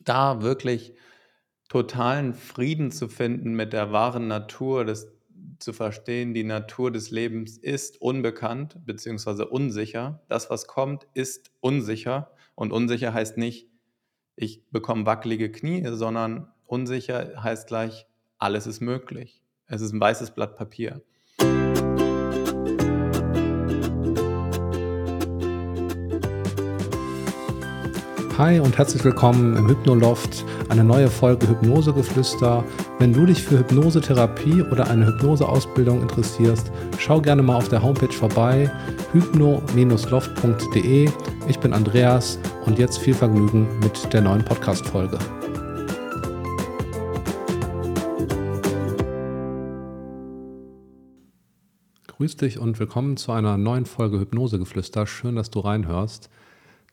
da wirklich totalen Frieden zu finden mit der wahren Natur, das zu verstehen, die Natur des Lebens ist unbekannt bzw. unsicher. Das, was kommt, ist unsicher. Und unsicher heißt nicht, ich bekomme wackelige Knie, sondern unsicher heißt gleich, alles ist möglich. Es ist ein weißes Blatt Papier. Hi und herzlich willkommen im Hypnoloft, eine neue Folge Hypnosegeflüster. Wenn du dich für Hypnosetherapie oder eine Hypnoseausbildung interessierst, schau gerne mal auf der Homepage vorbei, hypno-loft.de. Ich bin Andreas und jetzt viel Vergnügen mit der neuen Podcast-Folge. Grüß dich und willkommen zu einer neuen Folge Hypnosegeflüster. Schön, dass du reinhörst.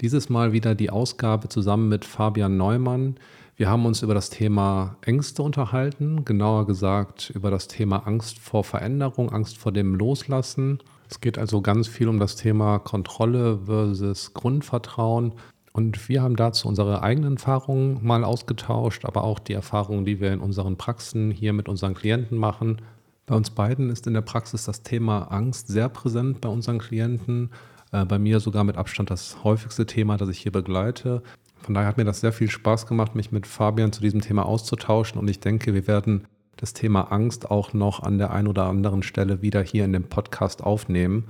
Dieses Mal wieder die Ausgabe zusammen mit Fabian Neumann. Wir haben uns über das Thema Ängste unterhalten, genauer gesagt über das Thema Angst vor Veränderung, Angst vor dem Loslassen. Es geht also ganz viel um das Thema Kontrolle versus Grundvertrauen. Und wir haben dazu unsere eigenen Erfahrungen mal ausgetauscht, aber auch die Erfahrungen, die wir in unseren Praxen hier mit unseren Klienten machen. Bei uns beiden ist in der Praxis das Thema Angst sehr präsent bei unseren Klienten äh, bei mir sogar mit Abstand das häufigste Thema, das ich hier begleite. Von daher hat mir das sehr viel Spaß gemacht, mich mit Fabian zu diesem Thema auszutauschen und ich denke, wir werden das Thema Angst auch noch an der einen oder anderen Stelle wieder hier in dem Podcast aufnehmen.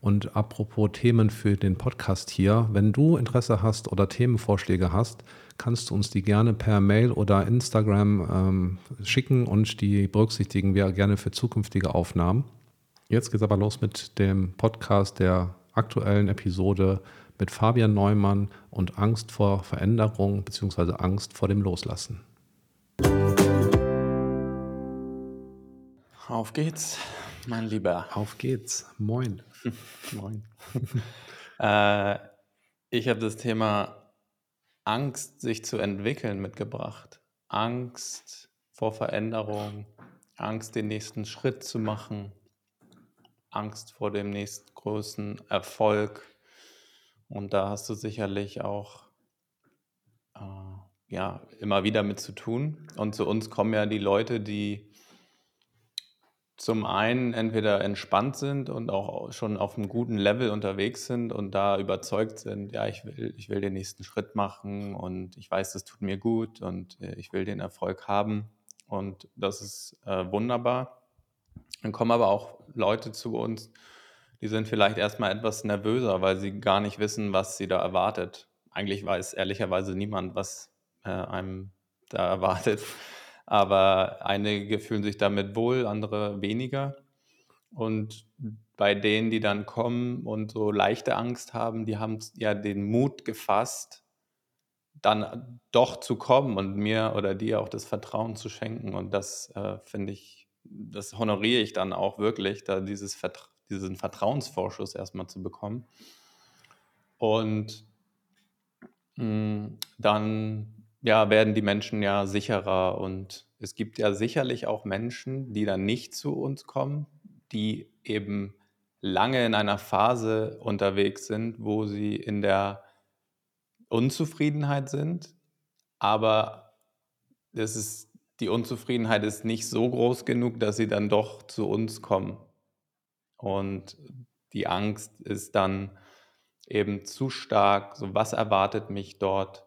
Und apropos Themen für den Podcast hier, wenn du Interesse hast oder Themenvorschläge hast, kannst du uns die gerne per Mail oder Instagram ähm, schicken und die berücksichtigen wir gerne für zukünftige Aufnahmen. Jetzt geht es aber los mit dem Podcast der aktuellen Episode mit Fabian Neumann und Angst vor Veränderung bzw. Angst vor dem Loslassen. Auf geht's, mein Lieber. Auf geht's. Moin. Moin. äh, ich habe das Thema Angst, sich zu entwickeln, mitgebracht. Angst vor Veränderung, Angst, den nächsten Schritt zu machen, Angst vor dem nächstgrößten Erfolg. Und da hast du sicherlich auch äh, ja, immer wieder mit zu tun. Und zu uns kommen ja die Leute, die zum einen entweder entspannt sind und auch schon auf einem guten Level unterwegs sind und da überzeugt sind, ja, ich will, ich will den nächsten Schritt machen und ich weiß, das tut mir gut und äh, ich will den Erfolg haben. Und das ist äh, wunderbar. Dann kommen aber auch Leute zu uns, die sind vielleicht erstmal etwas nervöser, weil sie gar nicht wissen, was sie da erwartet. Eigentlich weiß ehrlicherweise niemand, was äh, einem da erwartet. Aber einige fühlen sich damit wohl, andere weniger. Und bei denen, die dann kommen und so leichte Angst haben, die haben ja den Mut gefasst, dann doch zu kommen und mir oder dir auch das Vertrauen zu schenken. Und das äh, finde ich das honoriere ich dann auch wirklich, da dieses Vertra diesen Vertrauensvorschuss erstmal zu bekommen. Und mh, hm, dann ja, werden die Menschen ja sicherer und es gibt ja sicherlich auch Menschen, die dann nicht zu uns kommen, die eben lange in einer Phase unterwegs sind, wo sie in der Unzufriedenheit sind, aber das ist die Unzufriedenheit ist nicht so groß genug, dass sie dann doch zu uns kommen. Und die Angst ist dann eben zu stark. So, was erwartet mich dort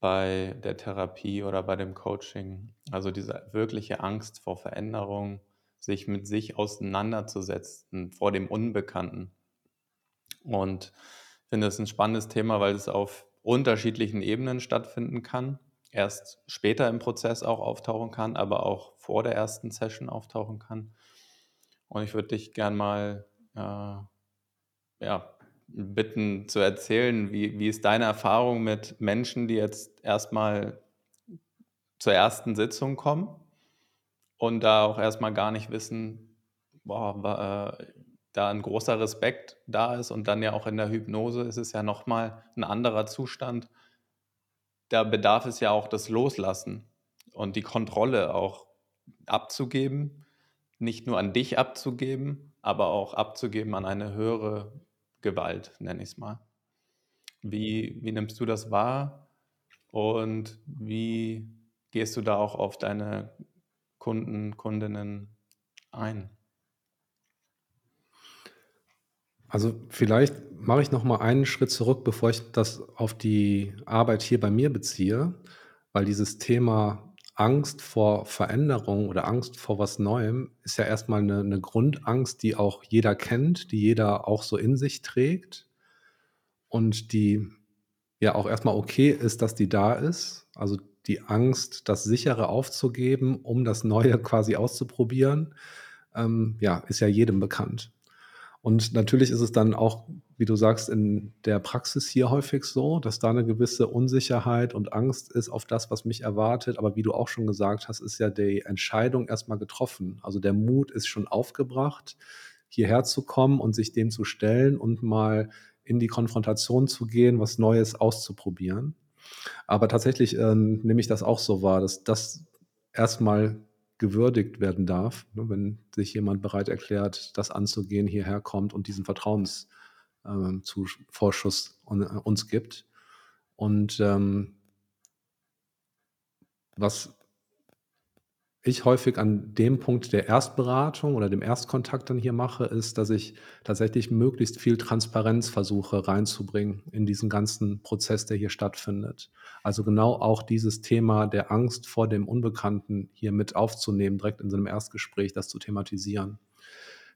bei der Therapie oder bei dem Coaching? Also diese wirkliche Angst vor Veränderung, sich mit sich auseinanderzusetzen, vor dem Unbekannten. Und ich finde das ein spannendes Thema, weil es auf unterschiedlichen Ebenen stattfinden kann erst später im Prozess auch auftauchen kann, aber auch vor der ersten Session auftauchen kann. Und ich würde dich gern mal äh, ja, bitten zu erzählen, wie, wie ist deine Erfahrung mit Menschen, die jetzt erstmal zur ersten Sitzung kommen und da auch erstmal gar nicht wissen, boah, äh, da ein großer Respekt da ist und dann ja auch in der Hypnose ist es ja nochmal ein anderer Zustand. Da bedarf es ja auch das Loslassen und die Kontrolle auch abzugeben, nicht nur an dich abzugeben, aber auch abzugeben an eine höhere Gewalt, nenne ich es mal. Wie, wie nimmst du das wahr? Und wie gehst du da auch auf deine Kunden, Kundinnen ein? Also vielleicht mache ich noch mal einen Schritt zurück, bevor ich das auf die Arbeit hier bei mir beziehe, weil dieses Thema Angst vor Veränderung oder Angst vor was Neuem ist ja erstmal eine 'ne Grundangst, die auch jeder kennt, die jeder auch so in sich trägt und die ja auch erstmal okay ist, dass die da ist. Also, die Angst, das Sichere aufzugeben, um das Neue quasi auszuprobieren, ähm, ja, ist ja jedem bekannt. Und natürlich ist es dann auch, wie du sagst, in der Praxis hier häufig so, dass da eine gewisse Unsicherheit und Angst ist auf das, was mich erwartet. Aber wie du auch schon gesagt hast, ist ja die Entscheidung erstmal getroffen. Also, der Mut ist schon aufgebracht, hierher zu kommen und sich dem zu stellen und mal in die Konfrontation zu gehen, was Neues auszuprobieren. Aber tatsächlich, ähm, nehme ich das auch so wahr, dass das erstmal gewürdigt werden darf, ne, wenn sich jemand bereit erklärt, das anzugehen, hierher kommt und diesen Vertrauensvorschuss ähm, äh, uns gibt. Und ähm, was ich häufig an dem Punkt der Erstberatung oder dem Erstkontakt dann hier mache, ist, dass ich tatsächlich möglichst viel Transparenz versuche reinzubringen in diesen ganzen Prozess, der hier stattfindet. Also genau auch dieses Thema der Angst vor dem Unbekannten hier mit aufzunehmen, direkt in so einem Erstgespräch das zu thematisieren.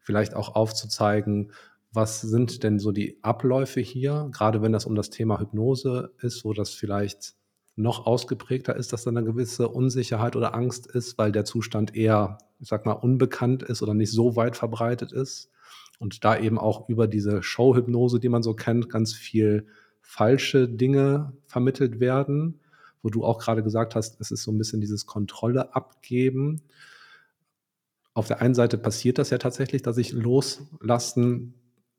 Vielleicht auch aufzuzeigen, was sind denn so die Abläufe hier, gerade wenn das um das Thema Hypnose ist, wo das vielleicht noch ausgeprägter ist, dass da eine gewisse Unsicherheit oder Angst ist, weil der Zustand eher, ich sage mal, unbekannt ist oder nicht so weit verbreitet ist und da eben auch über diese Showhypnose, die man so kennt, ganz viel falsche Dinge vermittelt werden, wo du auch gerade gesagt hast, es ist so ein bisschen dieses Kontrolle abgeben. Auf der einen Seite passiert das ja tatsächlich, dass ich loslassen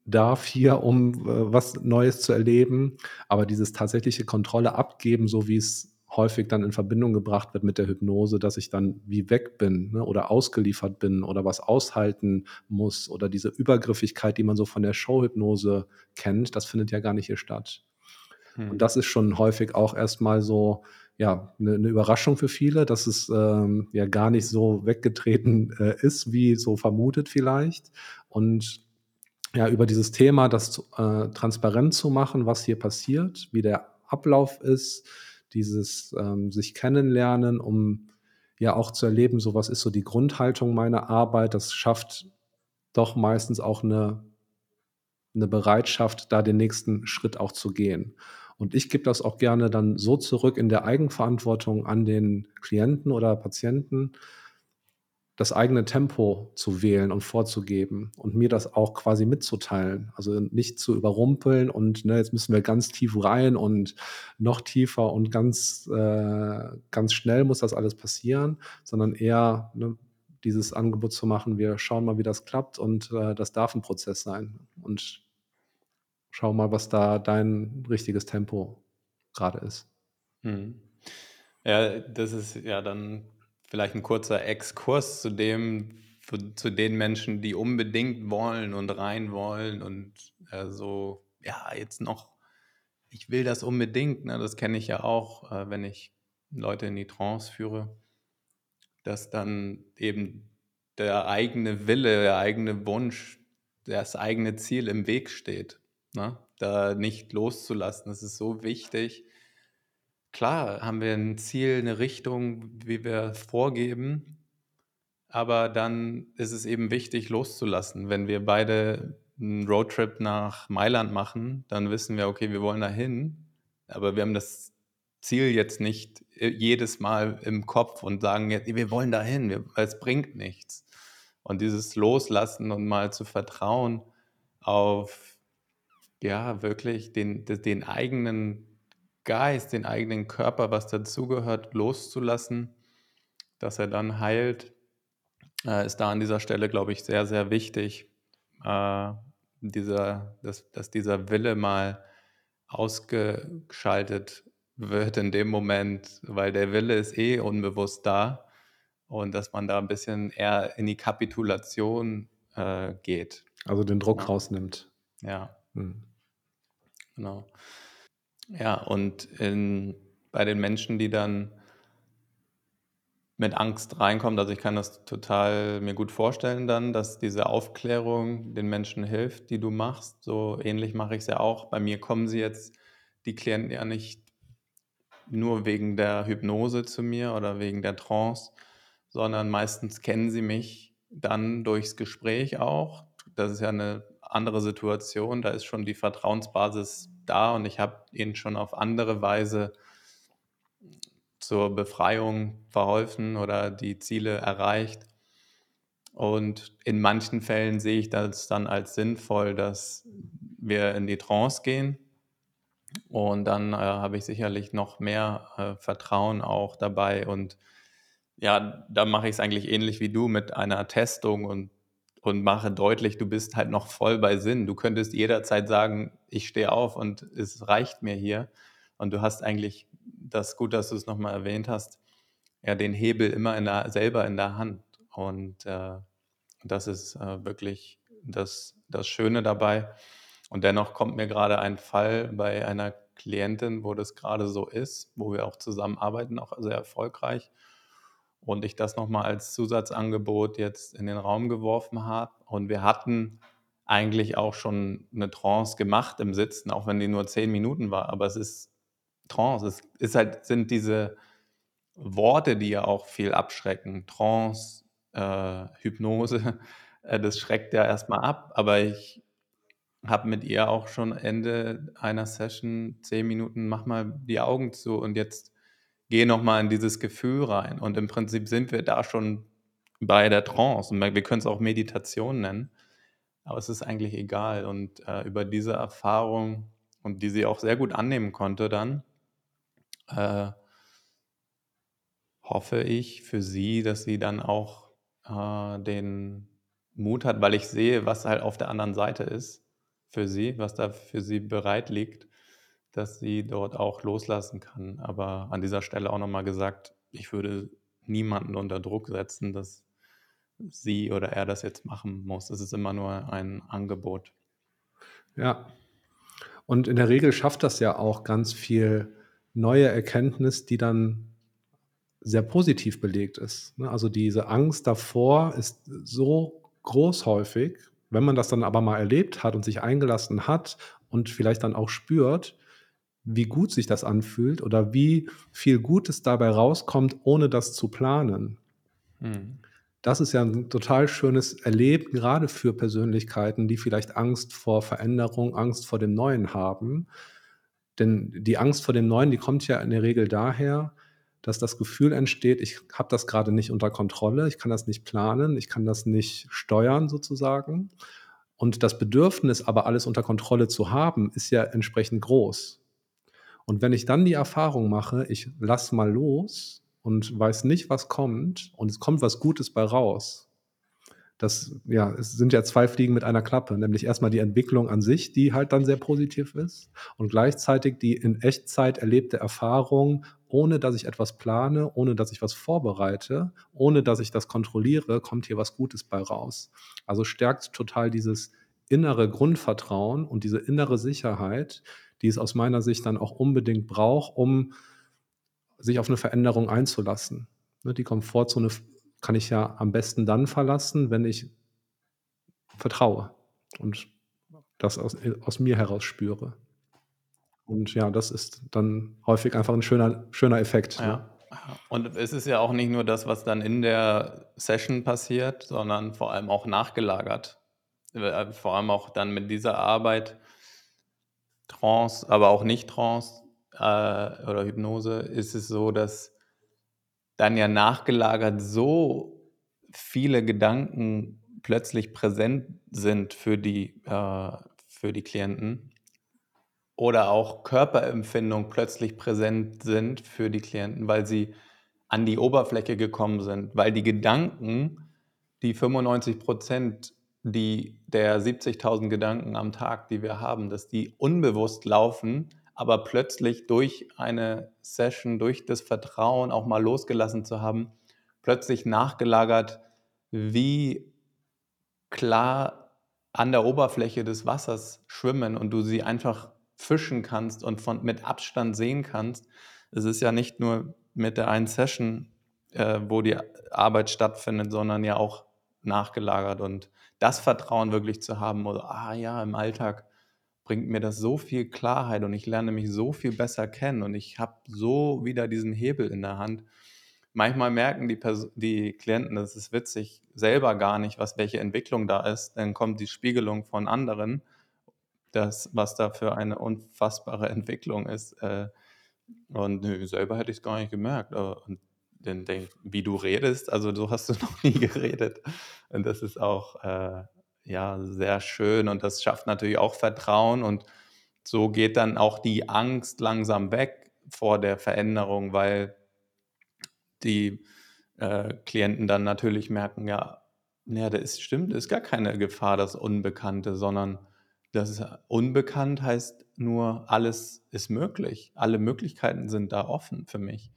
darf hier, um äh, was Neues zu erleben. Aber dieses tatsächliche Kontrolle abgeben, so wie es häufig dann in Verbindung gebracht wird mit der Hypnose, dass ich dann wie weg bin ne, oder ausgeliefert bin oder was aushalten muss oder diese Übergriffigkeit, die man so von der Showhypnose kennt, das findet ja gar nicht hier statt. Hm. Und das ist schon häufig auch erstmal so, ja, eine, eine Überraschung für viele, dass es ähm, ja gar nicht so weggetreten äh, ist, wie so vermutet vielleicht. Und ja, über dieses Thema, das äh, transparent zu machen, was hier passiert, wie der Ablauf ist, dieses ähm, sich kennenlernen, um ja auch zu erleben, so was ist so die Grundhaltung meiner Arbeit. Das schafft doch meistens auch eine, eine Bereitschaft, da den nächsten Schritt auch zu gehen. Und ich gebe das auch gerne dann so zurück in der Eigenverantwortung an den Klienten oder Patienten, das eigene Tempo zu wählen und vorzugeben und mir das auch quasi mitzuteilen. Also nicht zu überrumpeln und ne, jetzt müssen wir ganz tief rein und noch tiefer und ganz, äh, ganz schnell muss das alles passieren, sondern eher ne, dieses Angebot zu machen, wir schauen mal, wie das klappt und äh, das darf ein Prozess sein. Und schau mal, was da dein richtiges Tempo gerade ist. Hm. Ja, das ist ja dann vielleicht ein kurzer Exkurs zu dem, zu den Menschen, die unbedingt wollen und rein wollen und äh, so, ja, jetzt noch, ich will das unbedingt, ne? das kenne ich ja auch, äh, wenn ich Leute in die Trance führe, dass dann eben der eigene Wille, der eigene Wunsch, das eigene Ziel im Weg steht. Ne? Da nicht loszulassen, das ist so wichtig Klar haben wir ein Ziel, eine Richtung, wie wir vorgeben, aber dann ist es eben wichtig, loszulassen. Wenn wir beide einen Roadtrip nach Mailand machen, dann wissen wir, okay, wir wollen dahin, aber wir haben das Ziel jetzt nicht äh, jedes Mal im Kopf und sagen jetzt, wir wollen dahin, weil es bringt nichts. Und dieses Loslassen und mal zu vertrauen auf, ja, wirklich den, den eigenen Geist, den eigenen Körper, was dazugehört, loszulassen, dass er dann heilt, äh, ist da an dieser Stelle, glaube ich, sehr, sehr wichtig, äh, dieser, dass, dass dieser Wille mal ausgeschaltet wird in dem Moment, weil der Wille ist eh unbewusst da und dass man da ein bisschen eher in die Kapitulation äh, geht. Also den Druck ja. rausnimmt. Ja. Hm. Genau. Ja, und in, bei den Menschen, die dann mit Angst reinkommt. Also ich kann das total mir gut vorstellen dann, dass diese Aufklärung den Menschen hilft, die du machst. So ähnlich mache ich es ja auch. Bei mir kommen sie jetzt, die Klienten ja nicht nur wegen der Hypnose zu mir oder wegen der Trance, sondern meistens kennen sie mich dann durchs Gespräch auch. Das ist ja eine andere Situation, da ist schon die Vertrauensbasis da und ich habe ihnen schon auf andere Weise zur Befreiung verholfen oder die Ziele erreicht. Und in manchen Fällen sehe ich das dann als sinnvoll, dass wir in die Trance gehen. Und dann äh, habe ich sicherlich noch mehr äh, Vertrauen auch dabei. Und ja, da mache ich es eigentlich ähnlich wie du mit einer Testung und, und mache deutlich, du bist halt noch voll bei Sinn. Du könntest jederzeit sagen, ich stehe auf und es reicht mir hier. Und du hast eigentlich das gut, dass du es nochmal erwähnt hast, ja, den Hebel immer in der, selber in der Hand. Und äh, das ist äh, wirklich das, das Schöne dabei. Und dennoch kommt mir gerade ein Fall bei einer Klientin, wo das gerade so ist, wo wir auch zusammenarbeiten, auch sehr erfolgreich. Und ich das nochmal als Zusatzangebot jetzt in den Raum geworfen habe. Und wir hatten eigentlich auch schon eine Trance gemacht im Sitzen, auch wenn die nur zehn Minuten war. Aber es ist Trance. Es ist halt, sind diese Worte, die ja auch viel abschrecken. Trance, äh, Hypnose, äh, das schreckt ja erstmal ab. Aber ich habe mit ihr auch schon Ende einer Session zehn Minuten, mach mal die Augen zu und jetzt geh nochmal in dieses Gefühl rein. Und im Prinzip sind wir da schon bei der Trance. Und wir können es auch Meditation nennen. Aber es ist eigentlich egal. Und äh, über diese Erfahrung, und die sie auch sehr gut annehmen konnte dann, äh, hoffe ich für sie, dass sie dann auch äh, den Mut hat, weil ich sehe, was halt auf der anderen Seite ist für sie, was da für sie bereit liegt, dass sie dort auch loslassen kann. Aber an dieser Stelle auch nochmal gesagt, ich würde niemanden unter Druck setzen, dass sie oder er das jetzt machen muss. Es ist immer nur ein Angebot. Ja. Und in der Regel schafft das ja auch ganz viel neue Erkenntnis, die dann sehr positiv belegt ist. Ne? Also diese Angst davor ist so groß häufig, wenn man das dann aber mal erlebt hat und sich eingelassen hat und vielleicht dann auch spürt, wie gut sich das anfühlt oder wie viel Gutes dabei rauskommt, ohne das zu planen. Mhm. Das ist ja ein total schönes Erleben, gerade für Persönlichkeiten, die vielleicht Angst vor Veränderung, Angst vor dem Neuen haben. Denn die Angst vor dem Neuen, die kommt ja in der Regel daher, dass das Gefühl entsteht, ich habe das gerade nicht unter Kontrolle, ich kann das nicht planen, ich kann das nicht steuern sozusagen. Und das Bedürfnis, aber alles unter Kontrolle zu haben, ist ja entsprechend groß. Und wenn ich dann die Erfahrung mache, ich lass mal los und weiß nicht, was kommt und es kommt was Gutes bei raus, das ja, es sind ja zwei Fliegen mit einer Klappe, nämlich erstmal die Entwicklung an sich, die halt dann sehr positiv ist und gleichzeitig die in Echtzeit erlebte Erfahrung, ohne dass ich etwas plane, ohne dass ich was vorbereite, ohne dass ich das kontrolliere, kommt hier was Gutes bei raus. Also stärkt total dieses innere Grundvertrauen und diese innere Sicherheit, die es aus meiner Sicht dann auch unbedingt braucht, um sich auf eine Veränderung einzulassen. Ne, die Komfortzone kann ich ja am besten dann verlassen, wenn ich vertraue und das aus, aus mir heraus spüre. Und ja, das ist dann häufig einfach ein schöner, schöner Effekt. Ne? Ja. Und es ist ja auch nicht nur das, was dann in der Session passiert, sondern vor allem auch nachgelagert. Äh, vor allem auch dann mit dieser Arbeit, Trance, aber auch nicht Trance äh, oder Hypnose, ist es so, dass dann ja nachgelagert so viele Gedanken plötzlich präsent sind für die, äh, für die Klienten oder auch Körperempfindungen plötzlich präsent sind für die Klienten, weil sie an die Oberfläche gekommen sind, weil die Gedanken, die 95 Prozent die der 70.000 Gedanken am Tag, die wir haben, dass die unbewusst laufen, aber plötzlich durch eine Session, durch das Vertrauen auch mal losgelassen zu haben, plötzlich nachgelagert, wie klar an der Oberfläche des Wassers schwimmen und du sie einfach fischen kannst und von, mit Abstand sehen kannst, es ist ja nicht nur mit der einen Session, äh, wo die Arbeit stattfindet, sondern ja auch nachgelagert. Und das Vertrauen wirklich zu haben, oder, ah ja, im Alltag bringt mir das so viel Klarheit und ich lerne mich so viel besser kennen und ich habe so wieder diesen Hebel in der Hand. Manchmal merken die, die Klienten, das ist witzig, selber gar nicht, was welche Entwicklung da ist. Dann kommt die Spiegelung von anderen, das, was da für eine unfassbare Entwicklung ist. Äh, und nö, selber hätte ich es gar nicht gemerkt. Äh, und dann denk, wie du redest, also so hast du noch nie geredet. Und das ist auch äh, ja sehr schön und das schafft natürlich auch Vertrauen und so geht dann auch die Angst langsam weg vor der Veränderung, weil die äh, Klienten dann natürlich merken, ja, ja, das ist, stimmt, ist gar keine Gefahr, das Unbekannte, sondern das unbekannt heißt nur, alles ist möglich. Alle Möglichkeiten sind da offen für mich.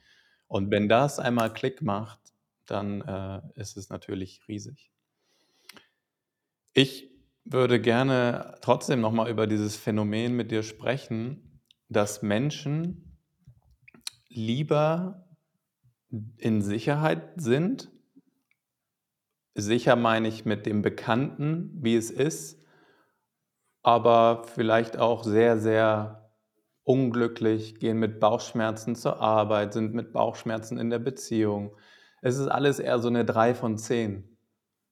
Und wenn das einmal Klick macht, dann äh, ist es natürlich riesig. Ich würde gerne trotzdem nochmal über dieses Phänomen mit dir sprechen, dass Menschen lieber in Sicherheit sind. Sicher meine ich mit dem Bekannten, wie es ist, aber vielleicht auch sehr, sehr unglücklich, gehen mit Bauchschmerzen zur Arbeit, sind mit Bauchschmerzen in der Beziehung. Es ist alles eher so eine 3 von 10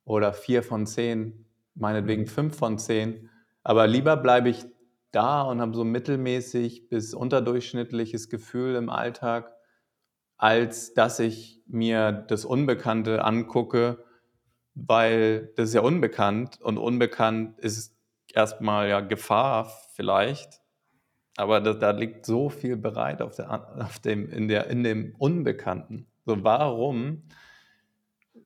oder 4 von 10 meinetwegen mhm. fünf von zehn. Aber lieber bleibe ich da und habe so mittelmäßig bis unterdurchschnittliches Gefühl im Alltag, als dass ich mir das Unbekannte angucke, weil das ist ja unbekannt und unbekannt ist erstmal ja Gefahr vielleicht, aber da, da liegt so viel bereit auf, der, auf dem, in, der, in dem Unbekannten. So, warum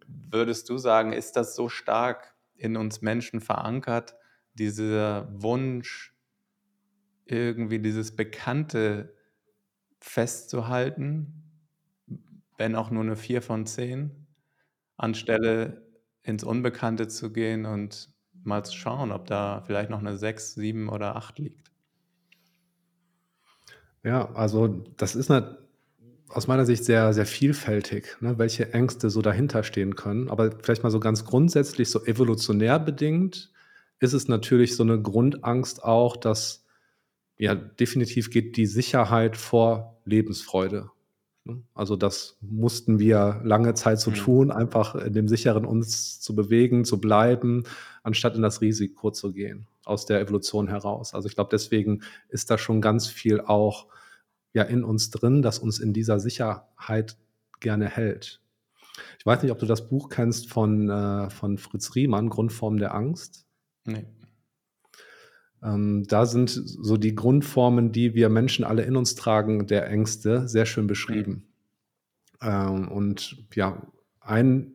würdest du sagen, ist das so stark in uns Menschen verankert, dieser Wunsch, irgendwie dieses Bekannte festzuhalten, wenn auch nur eine 4 von 10, anstelle ins Unbekannte zu gehen und mal zu schauen, ob da vielleicht noch eine 6, 7 oder 8 liegt. Ja, also das ist eine, aus meiner Sicht sehr, sehr vielfältig, ne, welche Ängste so dahinter stehen können. Aber vielleicht mal so ganz grundsätzlich, so evolutionär bedingt, ist es natürlich so eine Grundangst auch, dass ja definitiv geht die Sicherheit vor Lebensfreude. Ne? Also das mussten wir lange Zeit so mhm. tun, einfach in dem Sicheren uns zu bewegen, zu bleiben, anstatt in das Risiko zu gehen, aus der Evolution heraus. Also ich glaube, deswegen ist da schon ganz viel auch ja in uns drin, das uns in dieser Sicherheit gerne hält. Ich weiß nicht, ob du das Buch kennst von, äh, von Fritz Riemann, Grundformen der Angst. Nee. Ähm, da sind so die Grundformen, die wir Menschen alle in uns tragen, der Ängste, sehr schön beschrieben. Ähm, und ja, ein,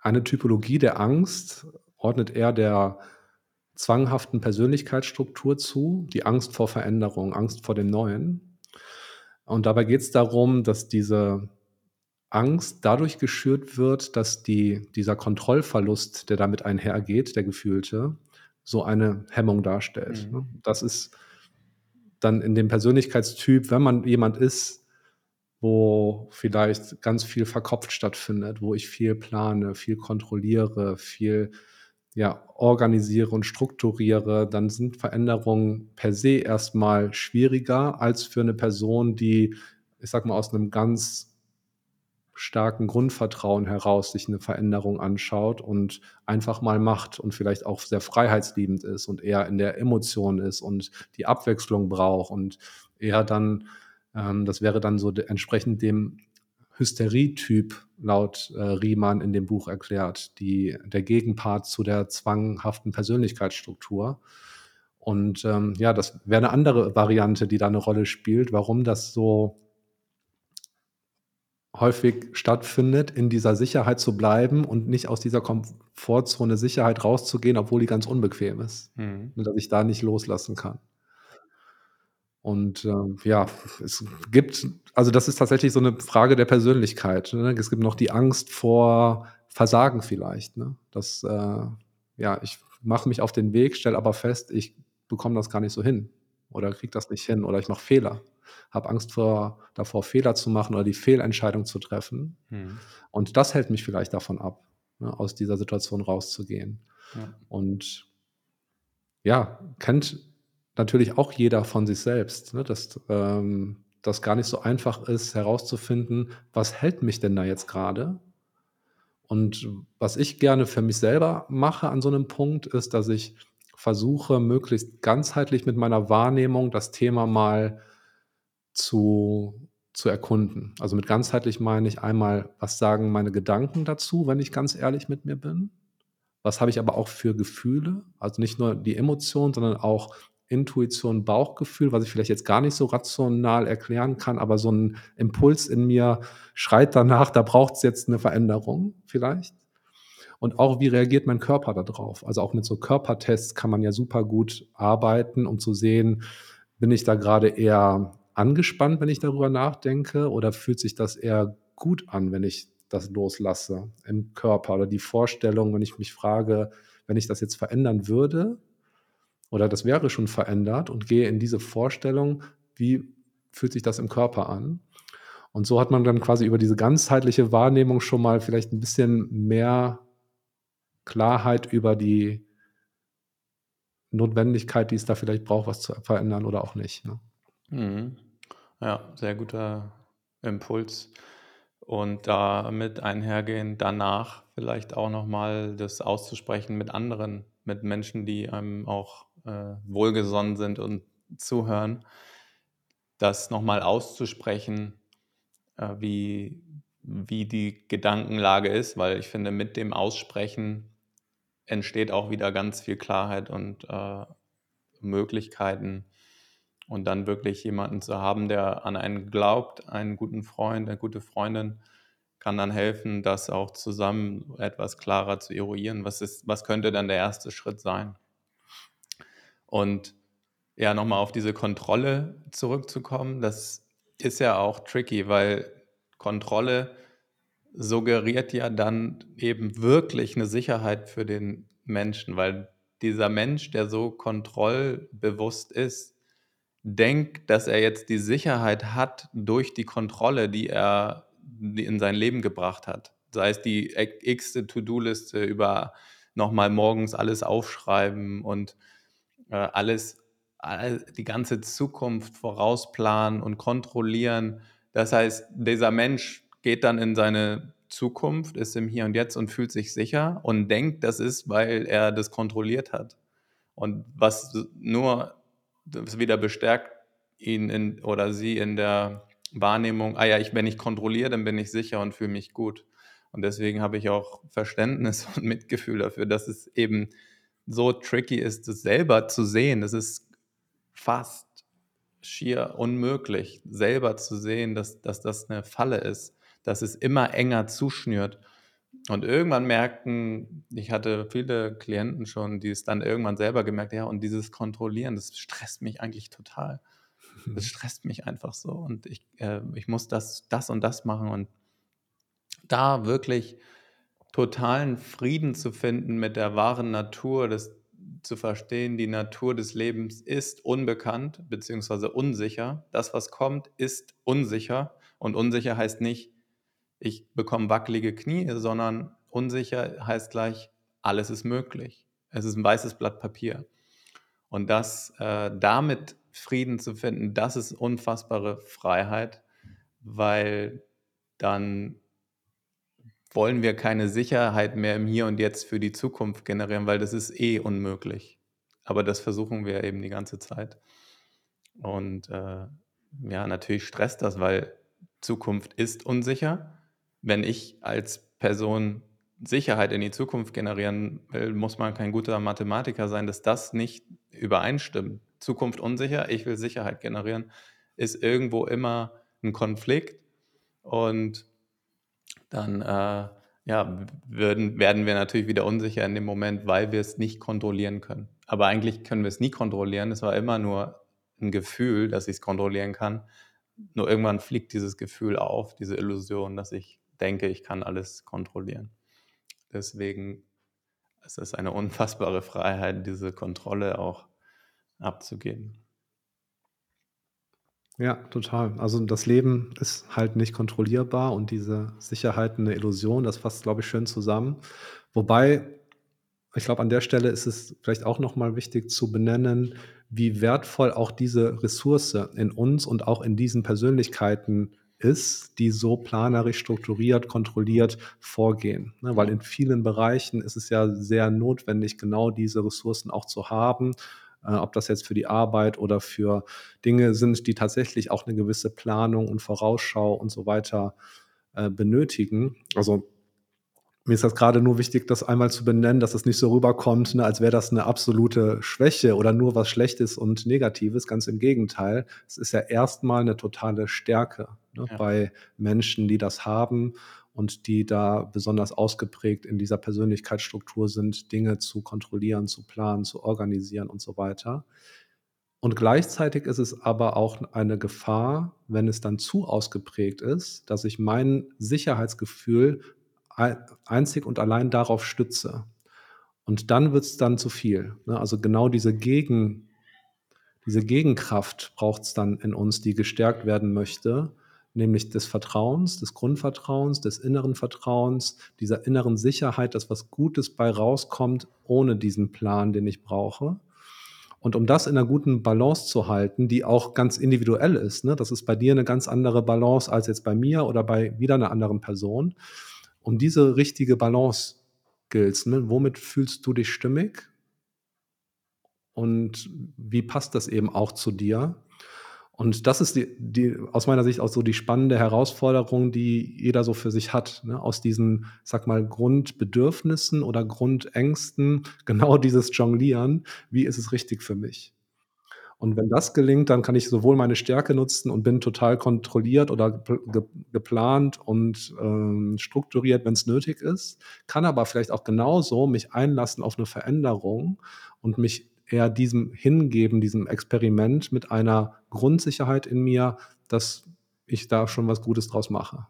eine Typologie der Angst ordnet er der zwanghaften Persönlichkeitsstruktur zu, die Angst vor Veränderung, Angst vor dem Neuen. Und dabei geht es darum, dass diese Angst dadurch geschürt wird, dass die, dieser Kontrollverlust, der damit einhergeht, der gefühlte, so eine Hemmung darstellt. Mhm. Ne? Das ist dann in dem Persönlichkeitstyp, wenn man jemand ist, wo vielleicht ganz viel verkopft stattfindet, wo ich viel plane, viel kontrolliere, viel ja, organisiere und strukturiere, dann sind Veränderungen per se erstmal schwieriger als für eine Person, die, ich sag mal, aus einem ganz starken Grundvertrauen heraus sich eine Veränderung anschaut und einfach mal macht und vielleicht auch sehr freiheitsliebend ist und eher in der Emotion ist und die Abwechslung braucht und eher dann, ähm, das wäre dann so entsprechend dem Hysterietyp laut äh, Riemann in dem Buch erklärt, die, der Gegenpart zu der zwanghaften Persönlichkeitsstruktur. Und ähm, ja, das wäre eine andere Variante, die da eine Rolle spielt, warum das so häufig stattfindet, in dieser Sicherheit zu bleiben und nicht aus dieser Komfortzone Sicherheit rauszugehen, obwohl die ganz unbequem ist, mhm. dass ich da nicht loslassen kann. Und ähm, ja, es gibt, also das ist tatsächlich so eine Frage der Persönlichkeit. Ne? Es gibt noch die Angst vor Versagen vielleicht. Ne? Das, äh, ja, ich mache mich auf den Weg, stelle aber fest, ich bekomme das gar nicht so hin oder kriege das nicht hin oder ich mache Fehler. habe Angst vor, davor, Fehler zu machen oder die Fehlentscheidung zu treffen. Mhm. Und das hält mich vielleicht davon ab, ne, aus dieser Situation rauszugehen. Ja. Und ja, kennt natürlich auch jeder von sich selbst, ne, dass ähm, das gar nicht so einfach ist, herauszufinden, was hält mich denn da jetzt gerade? Und was ich gerne für mich selber mache an so einem Punkt, ist, dass ich versuche, möglichst ganzheitlich mit meiner Wahrnehmung das Thema mal zu, zu erkunden. Also mit ganzheitlich meine ich einmal, was sagen meine Gedanken dazu, wenn ich ganz ehrlich mit mir bin? Was habe ich aber auch für Gefühle? Also nicht nur die Emotionen, sondern auch Intuition, Bauchgefühl, was ich vielleicht jetzt gar nicht so rational erklären kann, aber so ein Impuls in mir schreit danach, da braucht es jetzt eine Veränderung vielleicht. Und auch, wie reagiert mein Körper darauf? Also auch mit so Körpertests kann man ja super gut arbeiten, um zu sehen, bin ich da gerade eher angespannt, wenn ich darüber nachdenke, oder fühlt sich das eher gut an, wenn ich das loslasse im Körper oder die Vorstellung, wenn ich mich frage, wenn ich das jetzt verändern würde, oder das wäre schon verändert und gehe in diese Vorstellung, wie fühlt sich das im Körper an? Und so hat man dann quasi über diese ganzheitliche Wahrnehmung schon mal vielleicht ein bisschen mehr Klarheit über die Notwendigkeit, die es da vielleicht braucht, was zu verändern oder auch nicht. Ne? Mhm. Ja, sehr guter Impuls. Und damit einhergehend danach vielleicht auch nochmal das auszusprechen mit anderen, mit Menschen, die einem auch äh, wohlgesonnen sind und zuhören, das nochmal auszusprechen, äh, wie, wie die Gedankenlage ist, weil ich finde, mit dem Aussprechen entsteht auch wieder ganz viel Klarheit und äh, Möglichkeiten. Und dann wirklich jemanden zu haben, der an einen glaubt, einen guten Freund, eine gute Freundin, kann dann helfen, das auch zusammen etwas klarer zu eruieren. Was, ist, was könnte dann der erste Schritt sein? Und ja, nochmal auf diese Kontrolle zurückzukommen, das ist ja auch tricky, weil Kontrolle suggeriert ja dann eben wirklich eine Sicherheit für den Menschen, weil dieser Mensch, der so kontrollbewusst ist, denkt, dass er jetzt die Sicherheit hat durch die Kontrolle, die er in sein Leben gebracht hat. Sei es die x-te To-Do-Liste über nochmal morgens alles aufschreiben und äh, alles, die ganze Zukunft vorausplanen und kontrollieren. Das heißt, dieser Mensch geht dann in seine Zukunft, ist im Hier und Jetzt und fühlt sich sicher und denkt, das ist, weil er das kontrolliert hat. Und was nur das wieder bestärkt ihn in, oder sie in der Wahrnehmung, ah ja, ich, wenn ich kontrolliere, dann bin ich sicher und fühle mich gut. Und deswegen habe ich auch Verständnis und Mitgefühl dafür, dass es eben so tricky ist, es selber zu sehen. Es ist fast schier unmöglich, selber zu sehen, dass, dass das eine Falle ist, dass es immer enger zuschnürt. Und irgendwann merken, ich hatte viele Klienten schon, die es dann irgendwann selber gemerkt, ja, und dieses Kontrollieren, das stresst mich eigentlich total. Das stresst mich einfach so. Und ich, äh, ich muss das, das und das machen. Und da wirklich totalen Frieden zu finden mit der wahren Natur, das zu verstehen, die Natur des Lebens ist unbekannt bzw. unsicher. Das, was kommt, ist unsicher. Und unsicher heißt nicht, ich bekomme wackelige Knie, sondern unsicher heißt gleich, alles ist möglich. Es ist ein weißes Blatt Papier. Und das äh, damit Frieden zu finden, das ist unfassbare Freiheit, weil dann wollen wir keine Sicherheit mehr im Hier und Jetzt für die Zukunft generieren, weil das ist eh unmöglich. Aber das versuchen wir eben die ganze Zeit. Und äh, ja, natürlich stresst das, weil Zukunft ist unsicher. Wenn ich als Person Sicherheit in die Zukunft generieren will, muss man kein guter Mathematiker sein, dass das nicht übereinstimmt. Zukunft unsicher, ich will Sicherheit generieren, ist irgendwo immer ein Konflikt. Und dann äh, ja, würden, werden wir natürlich wieder unsicher in dem Moment, weil wir es nicht kontrollieren können. Aber eigentlich können wir es nie kontrollieren. Es war immer nur ein Gefühl, dass ich es kontrollieren kann. Nur irgendwann fliegt dieses Gefühl auf, diese Illusion, dass ich denke, ich kann alles kontrollieren. Deswegen ist es eine unfassbare Freiheit, diese Kontrolle auch abzugeben. Ja, total. Also das Leben ist halt nicht kontrollierbar und diese Sicherheit eine Illusion, das fasst, glaube ich, schön zusammen. Wobei, ich glaube, an der Stelle ist es vielleicht auch noch mal wichtig zu benennen, wie wertvoll auch diese Ressource in uns und auch in diesen Persönlichkeiten ist, die so planerisch, strukturiert, kontrolliert vorgehen. Ne, weil in vielen Bereichen ist es ja sehr notwendig, genau diese Ressourcen auch zu haben, ob das jetzt für die Arbeit oder für Dinge sind, die tatsächlich auch eine gewisse Planung und Vorausschau und so weiter, äh, benötigen. Also, mir ist das gerade nur wichtig, das einmal zu benennen, dass es nicht so rüberkommt, ne, als wäre das eine absolute Schwäche oder nur was Schlechtes und Negatives. Ganz im Gegenteil. Es ist ja erstmal eine totale Stärke, ne, ja, bei Menschen, die das haben und die da besonders ausgeprägt in dieser Persönlichkeitsstruktur sind, Dinge zu kontrollieren, zu planen, zu organisieren und so weiter. Und gleichzeitig ist es aber auch eine Gefahr, wenn es dann zu ausgeprägt ist, dass ich mein Sicherheitsgefühl ei einzig und allein darauf stütze. Und dann wird's dann zu viel, ne? Also, genau diese Gegen diese Gegenkraft braucht's dann in uns, die gestärkt werden möchte, nämlich des Vertrauens, des Grundvertrauens, des inneren Vertrauens, dieser inneren Sicherheit, dass was Gutes bei rauskommt ohne diesen Plan, den ich brauche. Und um das in einer guten Balance zu halten, die auch ganz individuell ist, ne? Das ist bei dir eine ganz andere Balance als jetzt bei mir oder bei wieder einer anderen Person. Um diese richtige Balance gilt's, ne? Womit fühlst du dich stimmig und wie passt das eben auch zu dir? Und das ist die die aus meiner Sicht auch so die spannende Herausforderung, die jeder so für sich hat, ne? Aus diesen, sag mal, Grundbedürfnissen oder Grundängsten genau dieses Jonglieren: „Wie ist es richtig für mich?“ Und wenn das gelingt, dann kann ich sowohl meine Stärke nutzen und bin total kontrolliert oder gepl ge geplant und, ähm, strukturiert, wenn's nötig ist, kann aber vielleicht auch genauso mich einlassen auf 'ne Veränderung und mich eher diesem hingeben, diesem Experiment mit einer Grundsicherheit in mir, dass ich da schon was Gutes draus mache.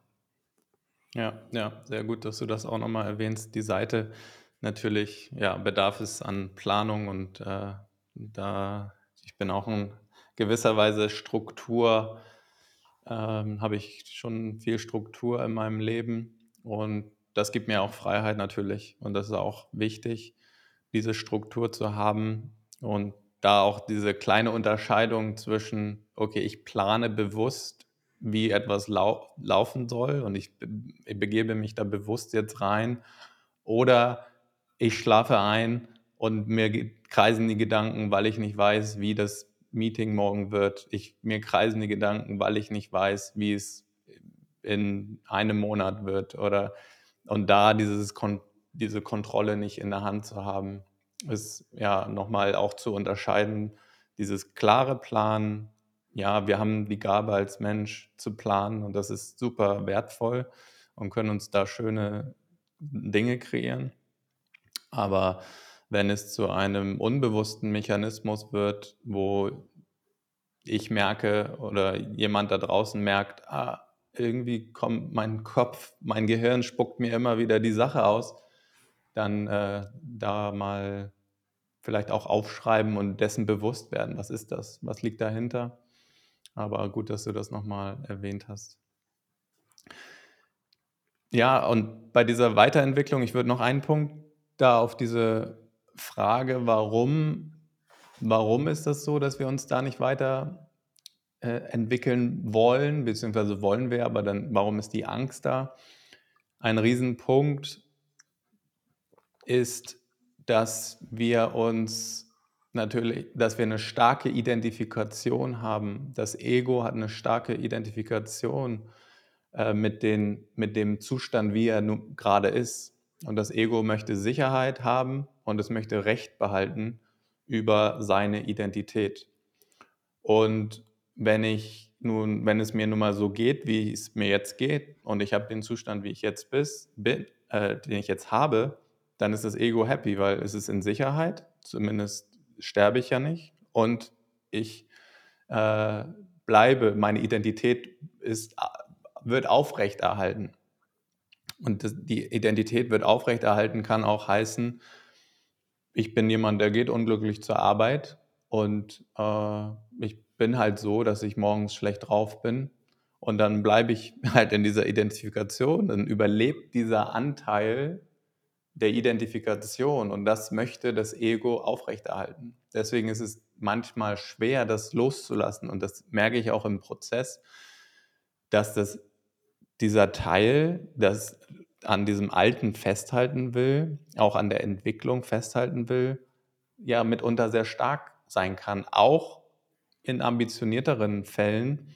ja, ja, sehr gut, dass du das auch noch mal erwähnst. Die Seite natürlich, ja, bedarf es an Planung und, äh, da ich bin auch in gewisser Weise Struktur ähm, habe ich schon viel Struktur in meinem Leben und das gibt mir auch Freiheit natürlich und das ist auch wichtig, diese Struktur zu haben und da auch diese kleine Unterscheidung zwischen, okay, ich plane bewusst, wie etwas lau laufen soll und ich ich begebe mich da bewusst jetzt rein oder ich schlafe ein und mir kreisen die Gedanken, weil ich nicht weiß, wie das Meeting morgen wird. Ich mir kreisen die Gedanken, weil ich nicht weiß, wie es in einem Monat wird oder und da dieses Kon diese Kontrolle nicht in der Hand zu haben, ist ja noch mal auch zu unterscheiden, dieses klare Planen. Ja, wir haben die Gabe als Mensch zu planen und das ist super wertvoll und können uns da schöne Dinge kreieren. Aber wenn es zu einem unbewussten Mechanismus wird, wo ich merke oder jemand da draußen merkt, ah, irgendwie kommt mein Kopf, mein Gehirn spuckt mir immer wieder die Sache aus, dann äh, da mal vielleicht auch aufschreiben und dessen bewusst werden. Was ist das? Was liegt dahinter? Aber gut, dass du das nochmal erwähnt hast. Ja, und bei dieser Weiterentwicklung, ich würde noch einen Punkt da auf diese Frage, warum warum ist das so, dass wir uns da nicht weiter, äh, entwickeln wollen, beziehungsweise wollen wir, aber dann warum ist die Angst da? Ein Riesenpunkt ist, dass wir uns natürlich dass wir eine starke Identifikation haben. Das Ego hat eine starke Identifikation äh, mit, den, mit dem Zustand, wie er nun gerade ist. Und das Ego möchte Sicherheit haben und es möchte Recht behalten über seine Identität. Und wenn ich nun, wenn es mir nun mal so geht, wie es mir jetzt geht, und ich habe den Zustand, wie ich jetzt bis, bin, äh, den ich jetzt habe, dann ist das Ego happy, weil es ist in Sicherheit, zumindest sterbe ich ja nicht, und ich äh, bleibe, meine Identität ist wird aufrechterhalten. Und das, die Identität wird aufrechterhalten, kann auch heißen, ich bin jemand, der geht unglücklich zur Arbeit und äh, ich bin halt so, dass ich morgens schlecht drauf bin. Und dann bleibe ich halt in dieser Identifikation. Dann überlebt dieser Anteil der Identifikation. Und das möchte das Ego aufrechterhalten. Deswegen ist es manchmal schwer, das loszulassen. Und das merke ich auch im Prozess, dass das, dieser Teil, das an diesem Alten festhalten will, auch an der Entwicklung festhalten will, ja mitunter sehr stark sein kann. Auch in ambitionierteren Fällen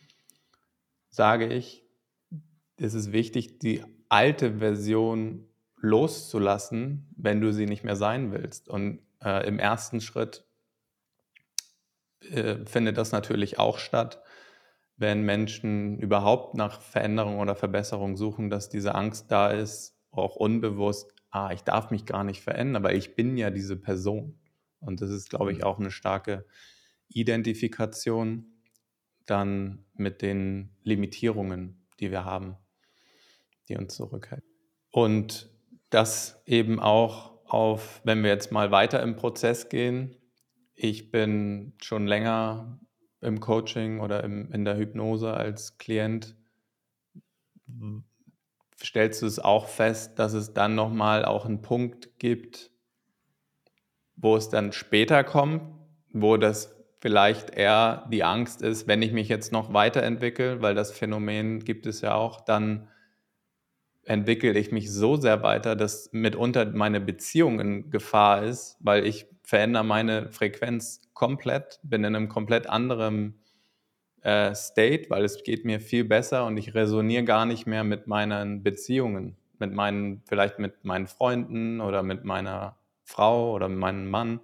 sage ich, es ist wichtig, die alte Version loszulassen, wenn du sie nicht mehr sein willst. Und äh, im ersten Schritt äh, findet das natürlich auch statt, wenn Menschen überhaupt nach Veränderung oder Verbesserung suchen, dass diese Angst da ist, auch unbewusst, ah, ich darf mich gar nicht verändern, weil ich bin ja diese Person. Und das ist, glaube ich, mhm. auch eine starke Identifikation dann mit den Limitierungen, die wir haben, die uns zurückhalten. Und das eben auch auf, wenn wir jetzt mal weiter im Prozess gehen, ich bin schon länger im Coaching oder im, in der Hypnose als Klient, stellst du es auch fest, dass es dann nochmal auch einen Punkt gibt, wo es dann später kommt, wo das vielleicht eher die Angst ist, wenn ich mich jetzt noch weiterentwickle, weil das Phänomen gibt es ja auch, dann entwickle ich mich so sehr weiter, dass mitunter meine Beziehung in Gefahr ist, weil ich verändere meine Frequenz komplett, bin in einem komplett anderen äh, State, weil es geht mir viel besser und ich resoniere gar nicht mehr mit meinen Beziehungen, mit meinen, vielleicht mit meinen Freunden oder mit meiner Frau oder mit meinem Mann,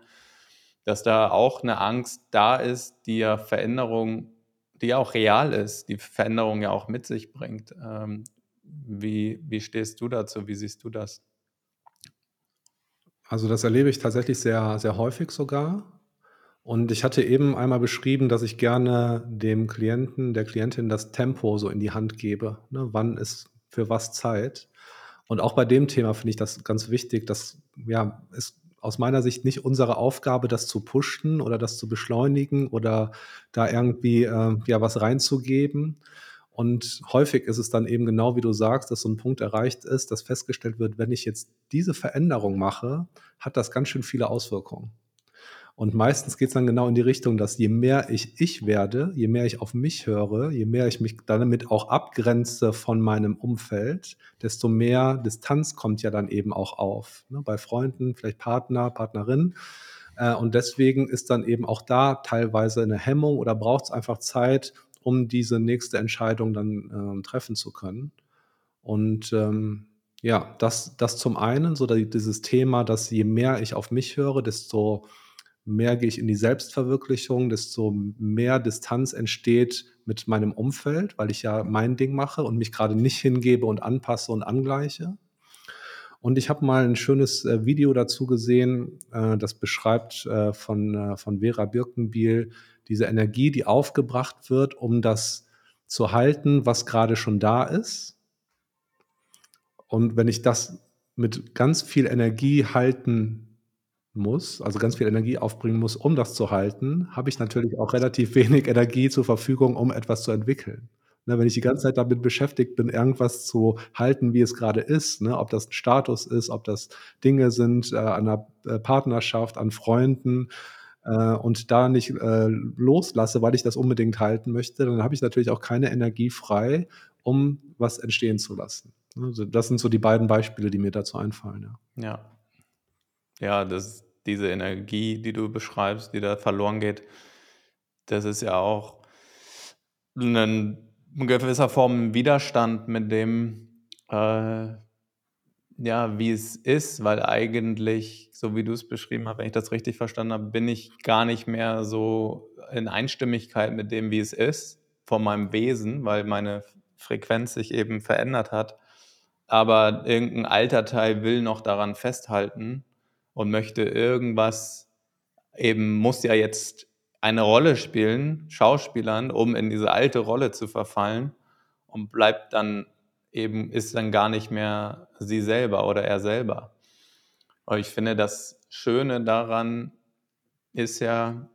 dass da auch eine Angst da ist, die ja Veränderung, die ja auch real ist, die Veränderung ja auch mit sich bringt. Ähm, wie, wie stehst du dazu? Wie siehst du das? Also das erlebe ich tatsächlich sehr, sehr häufig sogar. Und ich hatte eben einmal beschrieben, dass ich gerne dem Klienten, der Klientin das Tempo so in die Hand gebe. Ne? Wann ist für was Zeit? Und auch bei dem Thema finde ich das ganz wichtig, dass ja, es aus meiner Sicht nicht unsere Aufgabe, das zu pushen oder das zu beschleunigen oder da irgendwie äh, ja was reinzugeben, und häufig ist es dann eben genau wie du sagst, dass so ein Punkt erreicht ist, dass festgestellt wird, wenn ich jetzt diese Veränderung mache, hat das ganz schön viele Auswirkungen. Und meistens geht es dann genau in die Richtung, dass je mehr ich ich werde, je mehr ich auf mich höre, je mehr ich mich damit auch abgrenze von meinem Umfeld, desto mehr Distanz kommt ja dann eben auch auf. Ne? Bei Freunden, vielleicht Partner, Partnerin. Äh, und deswegen ist dann eben auch da teilweise eine Hemmung oder braucht es einfach Zeit, um diese nächste Entscheidung dann äh, treffen zu können. Und ähm, ja, das, das zum einen, so dieses Thema, dass je mehr ich auf mich höre, desto mehr gehe ich in die Selbstverwirklichung, desto mehr Distanz entsteht mit meinem Umfeld, weil ich ja mein Ding mache und mich gerade nicht hingebe und anpasse und angleiche. Und ich habe mal ein schönes äh, Video dazu gesehen, äh, das beschreibt äh, von, von Vera Birkenbiel, diese Energie, die aufgebracht wird, um das zu halten, was gerade schon da ist. Und wenn ich das mit ganz viel Energie halten muss, also ganz viel Energie aufbringen muss, um das zu halten, habe ich natürlich auch relativ wenig Energie zur Verfügung, um etwas zu entwickeln. Ne, wenn ich die ganze Zeit damit beschäftigt bin, irgendwas zu halten, wie es gerade ist, ne, ob das ein Status ist, ob das Dinge sind äh, an einer äh, Partnerschaft, an Freunden, äh, und da nicht äh, loslasse, weil ich das unbedingt halten möchte, dann habe ich natürlich auch keine Energie frei, um was entstehen zu lassen. Also das sind so die beiden Beispiele, die mir dazu einfallen. Ja, ja, ja das, diese Energie, die du beschreibst, die da verloren geht, das ist ja auch ein, in gewisser Form Widerstand mit dem, äh, ja, wie es ist, weil eigentlich, so wie du es beschrieben hast, wenn ich das richtig verstanden habe, bin ich gar nicht mehr so in Einstimmigkeit mit dem, wie es ist, von meinem Wesen, weil meine Frequenz sich eben verändert hat. Aber irgendein alter Teil will noch daran festhalten und möchte irgendwas, eben muss ja jetzt eine Rolle spielen, Schauspielern, um in diese alte Rolle zu verfallen und bleibt dann eben ist dann gar nicht mehr sie selber oder er selber. Aber ich finde, das Schöne daran ist ja,